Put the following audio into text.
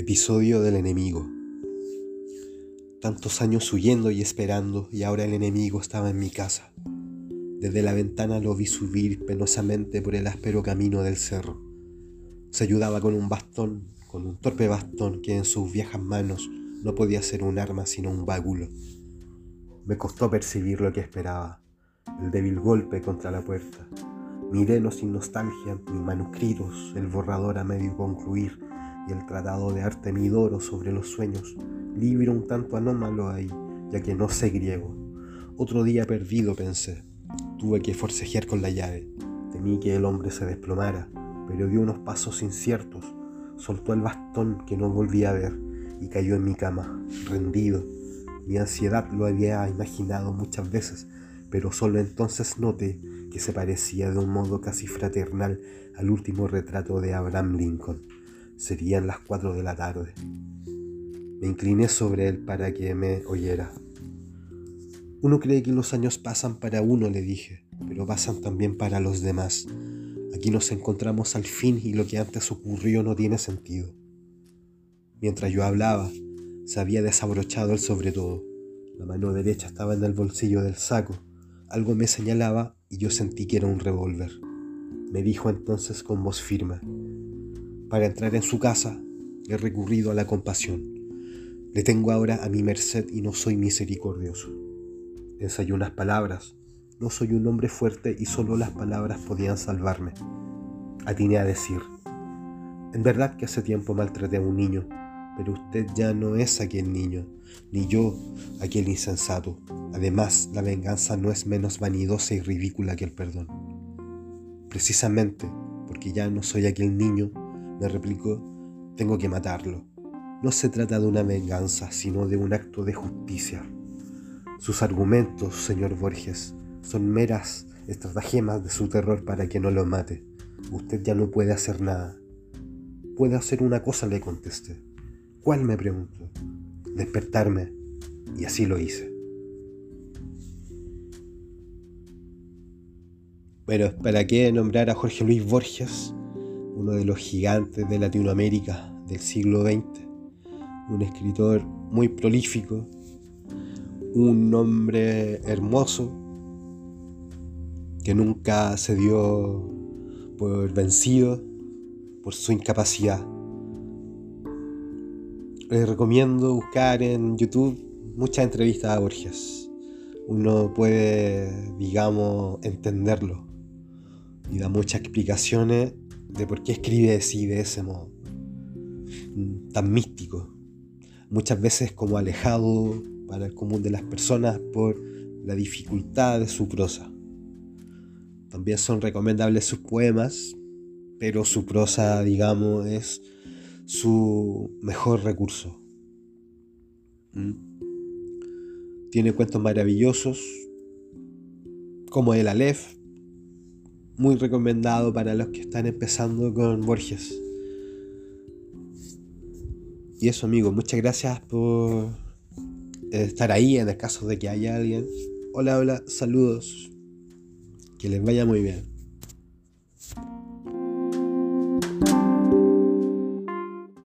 Episodio del enemigo. Tantos años huyendo y esperando y ahora el enemigo estaba en mi casa. Desde la ventana lo vi subir penosamente por el áspero camino del cerro. Se ayudaba con un bastón, con un torpe bastón que en sus viejas manos no podía ser un arma sino un báculo. Me costó percibir lo que esperaba, el débil golpe contra la puerta, Miré sin nostalgia mis manuscritos, el borrador a medio concluir y el tratado de arte midoro sobre los sueños, libro un tanto anómalo ahí, ya que no sé griego. Otro día perdido pensé, tuve que forcejear con la llave, temí que el hombre se desplomara, pero dio unos pasos inciertos, soltó el bastón que no volví a ver y cayó en mi cama, rendido. Mi ansiedad lo había imaginado muchas veces, pero solo entonces noté que se parecía de un modo casi fraternal al último retrato de Abraham Lincoln. Serían las cuatro de la tarde. Me incliné sobre él para que me oyera. Uno cree que los años pasan para uno, le dije, pero pasan también para los demás. Aquí nos encontramos al fin y lo que antes ocurrió no tiene sentido. Mientras yo hablaba, se había desabrochado el sobre todo. La mano derecha estaba en el bolsillo del saco. Algo me señalaba y yo sentí que era un revólver. Me dijo entonces con voz firme, para entrar en su casa he recurrido a la compasión. Le tengo ahora a mi merced y no soy misericordioso. Ensayé unas palabras. No soy un hombre fuerte y solo las palabras podían salvarme. Atiné a decir, en verdad que hace tiempo maltraté a un niño, pero usted ya no es aquel niño, ni yo aquel insensato. Además, la venganza no es menos vanidosa y ridícula que el perdón. Precisamente porque ya no soy aquel niño, me replicó, tengo que matarlo. No se trata de una venganza, sino de un acto de justicia. Sus argumentos, señor Borges, son meras estratagemas de su terror para que no lo mate. Usted ya no puede hacer nada. Puede hacer una cosa, le contesté. ¿Cuál me preguntó? Despertarme. Y así lo hice. Bueno, ¿para qué nombrar a Jorge Luis Borges, uno de los gigantes de Latinoamérica del siglo XX? Un escritor muy prolífico, un hombre hermoso que nunca se dio por vencido por su incapacidad. Les recomiendo buscar en YouTube muchas entrevistas a Borges. Uno puede, digamos, entenderlo y da muchas explicaciones de por qué escribe así de ese modo, tan místico, muchas veces como alejado para el común de las personas por la dificultad de su prosa. También son recomendables sus poemas, pero su prosa, digamos, es su mejor recurso. ¿Mm? Tiene cuentos maravillosos, como el Aleph, muy recomendado para los que están empezando con Borges. Y eso amigos, muchas gracias por estar ahí en el caso de que haya alguien. Hola, hola, saludos. Que les vaya muy bien.